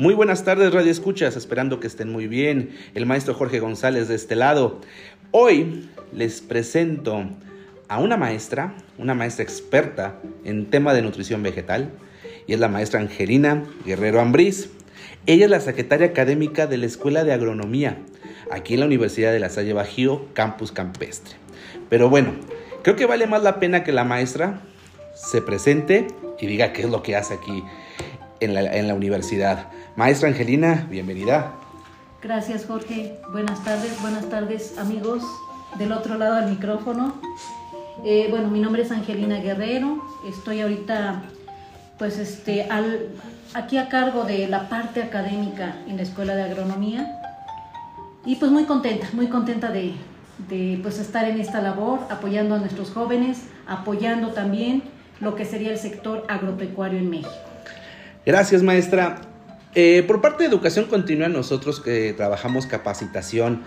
Muy buenas tardes, Radio Escuchas, esperando que estén muy bien. El maestro Jorge González de este lado. Hoy les presento a una maestra, una maestra experta en tema de nutrición vegetal, y es la maestra Angelina Guerrero Ambriz. Ella es la secretaria académica de la Escuela de Agronomía, aquí en la Universidad de La Salle Bajío, Campus Campestre. Pero bueno, creo que vale más la pena que la maestra se presente y diga qué es lo que hace aquí en la, en la universidad. Maestra Angelina, bienvenida. Gracias Jorge, buenas tardes, buenas tardes amigos del otro lado del micrófono. Eh, bueno, mi nombre es Angelina Guerrero, estoy ahorita pues este, al, aquí a cargo de la parte académica en la Escuela de Agronomía y pues muy contenta, muy contenta de, de pues estar en esta labor, apoyando a nuestros jóvenes, apoyando también lo que sería el sector agropecuario en México. Gracias, maestra. Eh, por parte de Educación Continua, nosotros que trabajamos capacitación,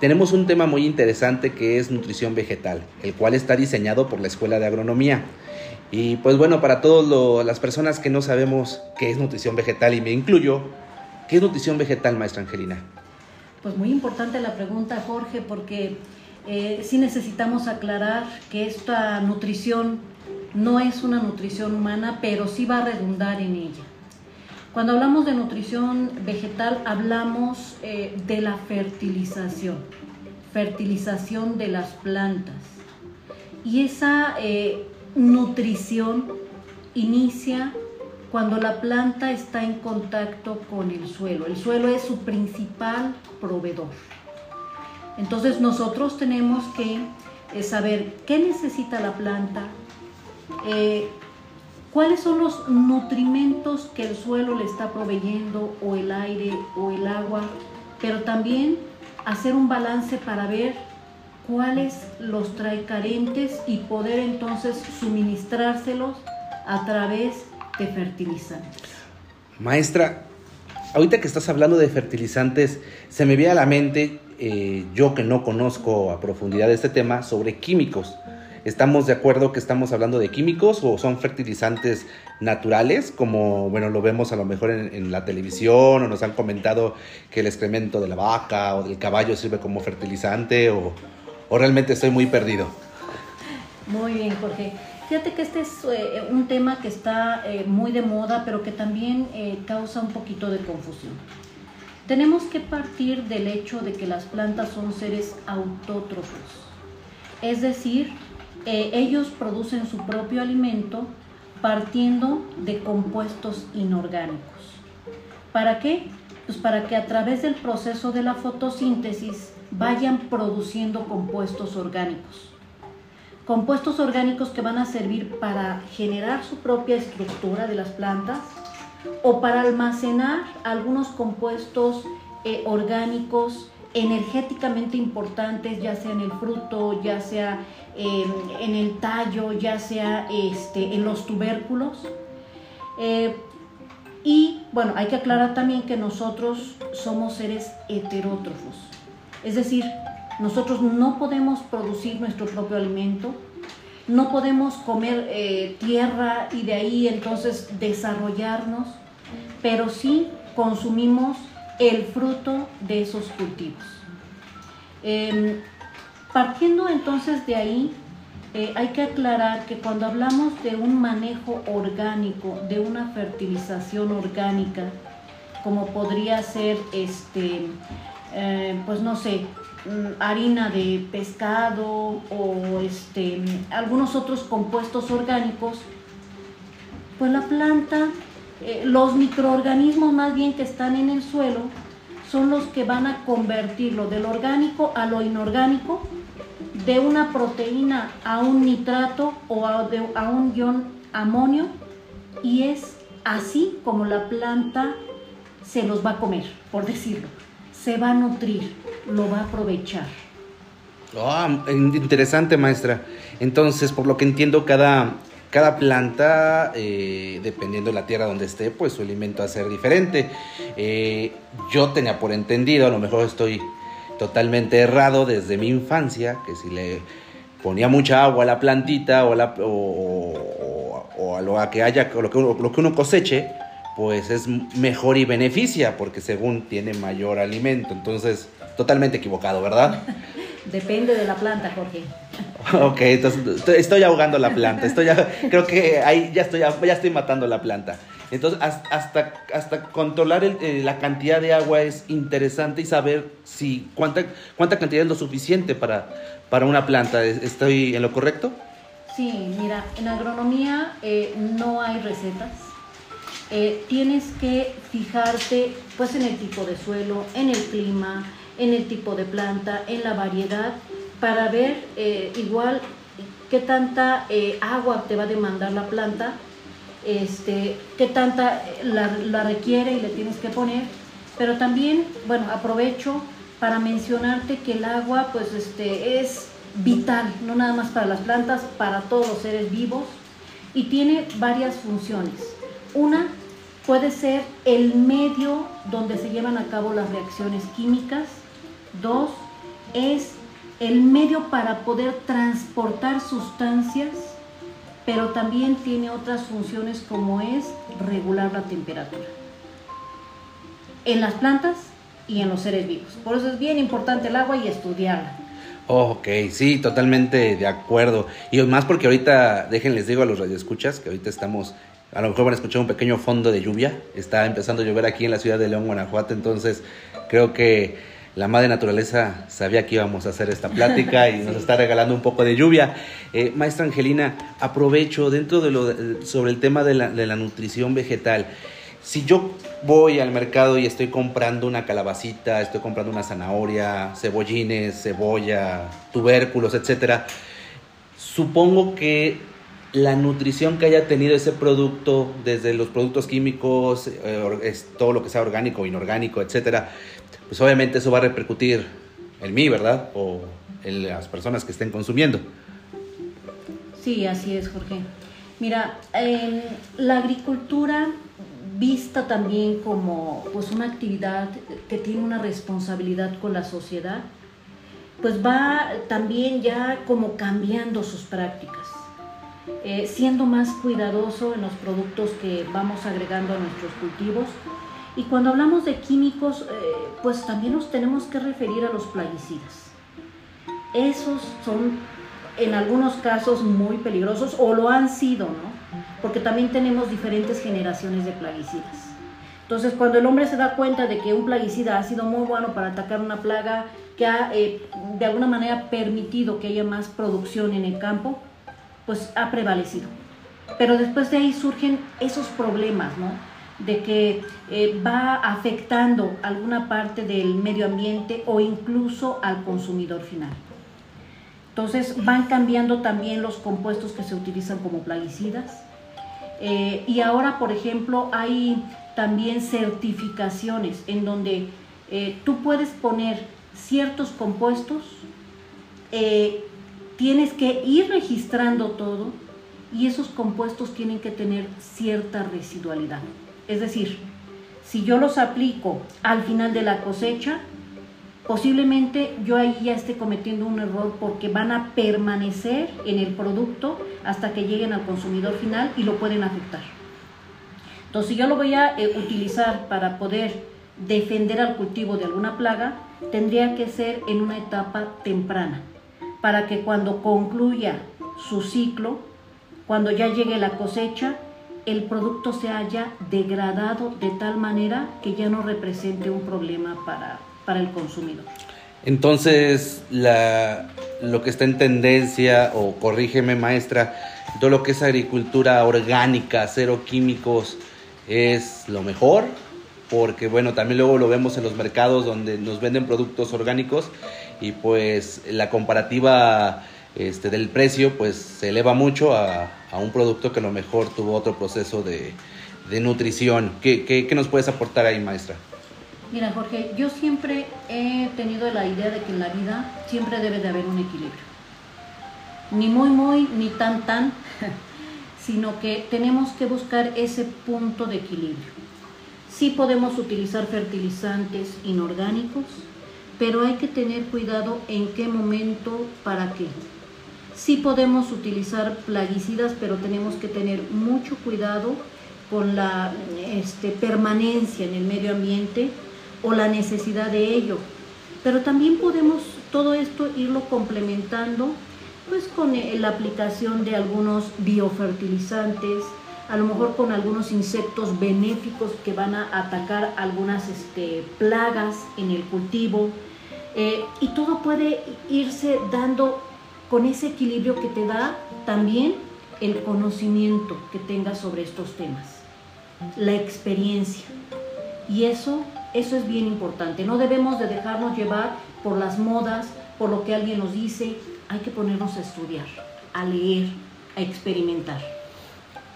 tenemos un tema muy interesante que es nutrición vegetal, el cual está diseñado por la Escuela de Agronomía. Y pues bueno, para todas las personas que no sabemos qué es nutrición vegetal, y me incluyo, ¿qué es nutrición vegetal, maestra Angelina? Pues muy importante la pregunta, Jorge, porque eh, sí necesitamos aclarar que esta nutrición no es una nutrición humana, pero sí va a redundar en ella. Cuando hablamos de nutrición vegetal, hablamos eh, de la fertilización, fertilización de las plantas. Y esa eh, nutrición inicia cuando la planta está en contacto con el suelo. El suelo es su principal proveedor. Entonces nosotros tenemos que eh, saber qué necesita la planta, cuáles son los nutrimentos que el suelo le está proveyendo o el aire o el agua, pero también hacer un balance para ver cuáles los trae carentes y poder entonces suministrárselos a través de fertilizantes. Maestra, ahorita que estás hablando de fertilizantes, se me viene a la mente, eh, yo que no conozco a profundidad este tema, sobre químicos. ¿Estamos de acuerdo que estamos hablando de químicos o son fertilizantes naturales, como bueno lo vemos a lo mejor en, la televisión o nos han comentado que el excremento de la vaca o del caballo sirve como fertilizante o, o realmente estoy muy perdido? Muy bien, Jorge. Fíjate que este es eh, un tema que está eh, muy de moda, pero que también eh, causa un poquito de confusión. Tenemos que partir del hecho de que las plantas son seres autótrofos, es decir, eh, ellos producen su propio alimento partiendo de compuestos inorgánicos. ¿Para qué? Pues para que a través del proceso de la fotosíntesis vayan produciendo compuestos orgánicos. Compuestos orgánicos que van a servir para generar su propia estructura de las plantas o para almacenar algunos compuestos eh, orgánicos energéticamente importantes, ya sea en el fruto, ya sea en el tallo, ya sea este, en los tubérculos. Eh, y bueno, hay que aclarar también que nosotros somos seres heterótrofos, es decir, nosotros no podemos producir nuestro propio alimento, no podemos comer eh, tierra y de ahí entonces desarrollarnos, pero sí consumimos el fruto de esos cultivos. Em, partiendo entonces de ahí, eh, hay que aclarar que cuando hablamos de un manejo orgánico, de una fertilización orgánica, como podría ser este, eh, pues no sé, mm, harina de pescado o este, algunos otros compuestos orgánicos, pues la planta eh, los microorganismos más bien que están en el suelo son los que van a convertirlo del orgánico a lo inorgánico, de una proteína a un nitrato o a, un ion amonio y es así como la planta se los va a comer, por decirlo. Se va a nutrir, lo va a aprovechar. Ah, interesante, maestra. Entonces, por lo que entiendo, cada cada planta, eh, dependiendo de la tierra donde esté, pues su alimento va a ser diferente. Eh, yo tenía por entendido, a lo mejor estoy totalmente errado desde mi infancia, que si le ponía mucha agua a la plantita o a, la, o, lo que haya, lo que, uno, lo que uno coseche, pues es mejor y beneficia porque según tiene mayor alimento. Entonces, totalmente equivocado, ¿verdad? Depende de la planta, Jorge. Ok, entonces estoy ahogando la planta. Estoy, creo que ahí ya estoy, ya estoy matando la planta. Entonces, hasta, hasta controlar eh, la cantidad de agua es interesante y saber si cuánta, cuánta cantidad es lo suficiente para, para una planta. ¿Estoy en lo correcto? Sí, mira, en agronomía eh, no hay recetas. Eh, tienes que fijarte pues en el tipo de suelo, en el clima, en el tipo de planta, en la variedad, para ver eh, igual qué tanta agua te va a demandar la planta, este, qué tanta la, la requiere y le tienes que poner. Pero también, bueno, aprovecho para mencionarte que el agua pues este, es vital, no nada más para las plantas, para todos los seres vivos y tiene varias funciones. Una puede ser el medio donde se llevan a cabo las reacciones químicas. Dos, es el medio para poder transportar sustancias, pero también tiene otras funciones como es regular la temperatura. En las plantas y en los seres vivos. Por eso es bien importante el agua y estudiarla. Ok, sí, totalmente de acuerdo. Y más porque ahorita, déjenles digo a los radioescuchas que ahorita estamos, a lo mejor van a escuchar un pequeño fondo de lluvia. Está empezando a llover aquí en la ciudad de León, Guanajuato, entonces creo que la madre naturaleza sabía que íbamos a hacer esta plática y nos está regalando un poco de lluvia. Eh, maestra Angelina, aprovecho dentro de lo sobre el tema de la, de la nutrición vegetal si yo voy al mercado y estoy comprando una calabacita, estoy comprando una zanahoria, cebollines, cebolla, tubérculos, etcétera, supongo que la nutrición que haya tenido ese producto, desde los productos químicos, eh, todo lo que sea orgánico, inorgánico, etcétera, pues obviamente eso va a repercutir en mí, ¿verdad? O en las personas que estén consumiendo. Sí, así es, Jorge. Mira, la agricultura vista también como pues una actividad que tiene una responsabilidad con la sociedad, pues va también ya como cambiando sus prácticas, eh, siendo más cuidadoso en los productos que vamos agregando a nuestros cultivos. Y cuando hablamos de químicos, eh, pues también nos tenemos que referir a los plaguicidas. Esos son en algunos casos muy peligrosos o lo han sido, ¿no? Porque también tenemos diferentes generaciones de plaguicidas. Entonces, cuando el hombre se da cuenta de que un plaguicida ha sido muy bueno para atacar una plaga que ha eh, de alguna manera permitido que haya más producción en el campo, pues ha prevalecido. Pero después de ahí surgen esos problemas, ¿no? De que eh, va afectando alguna parte del medio ambiente o incluso al consumidor final. Entonces van cambiando también los compuestos que se utilizan como plaguicidas. Eh, y ahora, por ejemplo, hay también certificaciones en donde eh, tú puedes poner ciertos compuestos, tienes que ir registrando todo y esos compuestos tienen que tener cierta residualidad. Es decir, si yo los aplico al final de la cosecha, posiblemente yo ahí ya esté cometiendo un error porque van a permanecer en el producto hasta que lleguen al consumidor final y lo pueden afectar. Entonces, si yo lo voy a eh, utilizar para poder defender al cultivo de alguna plaga, tendría que ser en una etapa temprana, para que cuando concluya su ciclo, cuando ya llegue la cosecha, el producto se haya degradado de tal manera que ya no represente un problema para, para el consumidor. Entonces, lo que está en tendencia, o corrígeme maestra, todo lo que es agricultura orgánica, cero químicos, es lo mejor, porque bueno, también luego lo vemos en los mercados donde nos venden productos orgánicos y pues la comparativa este, del precio pues se eleva mucho a, un producto que a lo mejor tuvo otro proceso de, nutrición. ¿Qué, qué, qué nos puedes aportar ahí, maestra? Mira, Jorge, yo siempre he tenido la idea de que en la vida siempre debe de haber un equilibrio. Ni muy, muy, ni tan, tan, sino que tenemos que buscar ese punto de equilibrio. Sí podemos utilizar fertilizantes inorgánicos, pero hay que tener cuidado en qué momento, para qué. Sí podemos utilizar plaguicidas, pero tenemos que tener mucho cuidado con la este, permanencia en el medio ambiente o la necesidad de ello. Pero también podemos todo esto irlo complementando pues con eh, la aplicación de algunos biofertilizantes, a lo mejor con algunos insectos benéficos que van a atacar algunas este, plagas en el cultivo. Eh, y todo puede irse dando con ese equilibrio que te da también el conocimiento que tengas sobre estos temas, la experiencia. Y eso, eso es bien importante. No debemos de dejarnos llevar por las modas, por lo que alguien nos dice. Hay que ponernos a estudiar, a leer, a experimentar.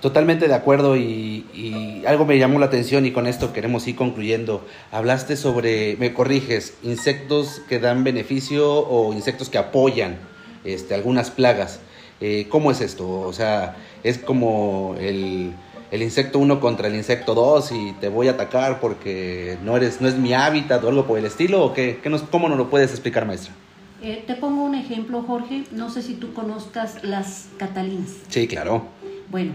Totalmente de acuerdo y, algo me llamó la atención y con esto queremos ir concluyendo. Hablaste sobre, me corriges, insectos que dan beneficio o insectos que apoyan este, algunas plagas. Eh, ¿Cómo es esto? O sea, es como el, insecto 1 contra el insecto 2 y te voy a atacar porque no, eres, no es mi hábitat o algo por el estilo. ¿O qué, nos, ¿Cómo nos lo puedes explicar, maestra? Eh, te pongo un ejemplo, Jorge. No sé si tú conozcas las catalinas. Sí, claro. Bueno,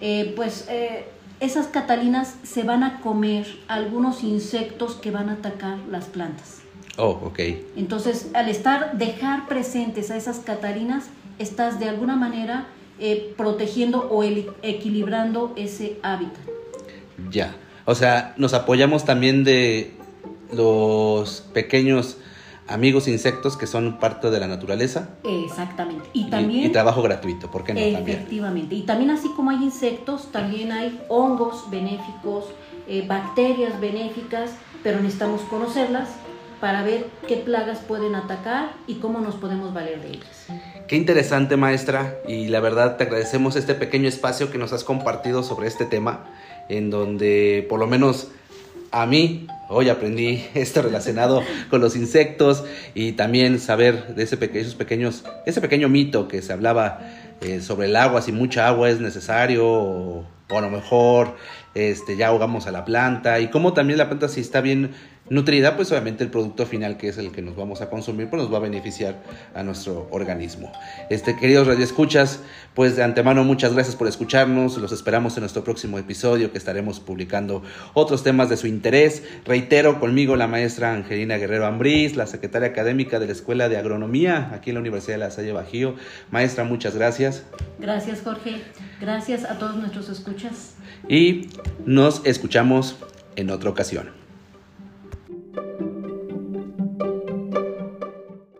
eh, pues eh, esas catalinas se van a comer algunos insectos que van a atacar las plantas. Oh, ok. Entonces, al estar, dejar presentes a esas catalinas, estás de alguna manera eh, protegiendo o equilibrando ese hábitat. Ya. O sea, nos apoyamos también de los pequeños amigos insectos que son parte de la naturaleza. Exactamente. Y también... Y, trabajo gratuito, ¿por qué no? Efectivamente. Y también así como hay insectos, también hay hongos benéficos, eh, bacterias benéficas, pero necesitamos conocerlas para ver qué plagas pueden atacar y cómo nos podemos valer de ellas. Qué interesante, maestra, y la verdad te agradecemos este pequeño espacio que nos has compartido sobre este tema, en donde por lo menos a mí hoy aprendí esto relacionado con los insectos y también saber de ese esos pequeños, ese pequeño mito que se hablaba eh, sobre el agua, si mucha agua es necesario o, o, a lo mejor este, ya ahogamos a la planta y cómo también la planta si está bien nutrida, pues obviamente el producto final que es el que nos vamos a consumir, pues nos va a beneficiar a nuestro organismo. Este, queridos radioescuchas, pues de antemano muchas gracias por escucharnos, los esperamos en nuestro próximo episodio que estaremos publicando otros temas de su interés. Reitero conmigo la maestra Angelina Guerrero Ambrís, la secretaria académica de la Escuela de Agronomía aquí en la Universidad de La Salle Bajío. Maestra, muchas gracias. Gracias, Jorge. Gracias a todos nuestros escuchas. Y nos escuchamos en otra ocasión.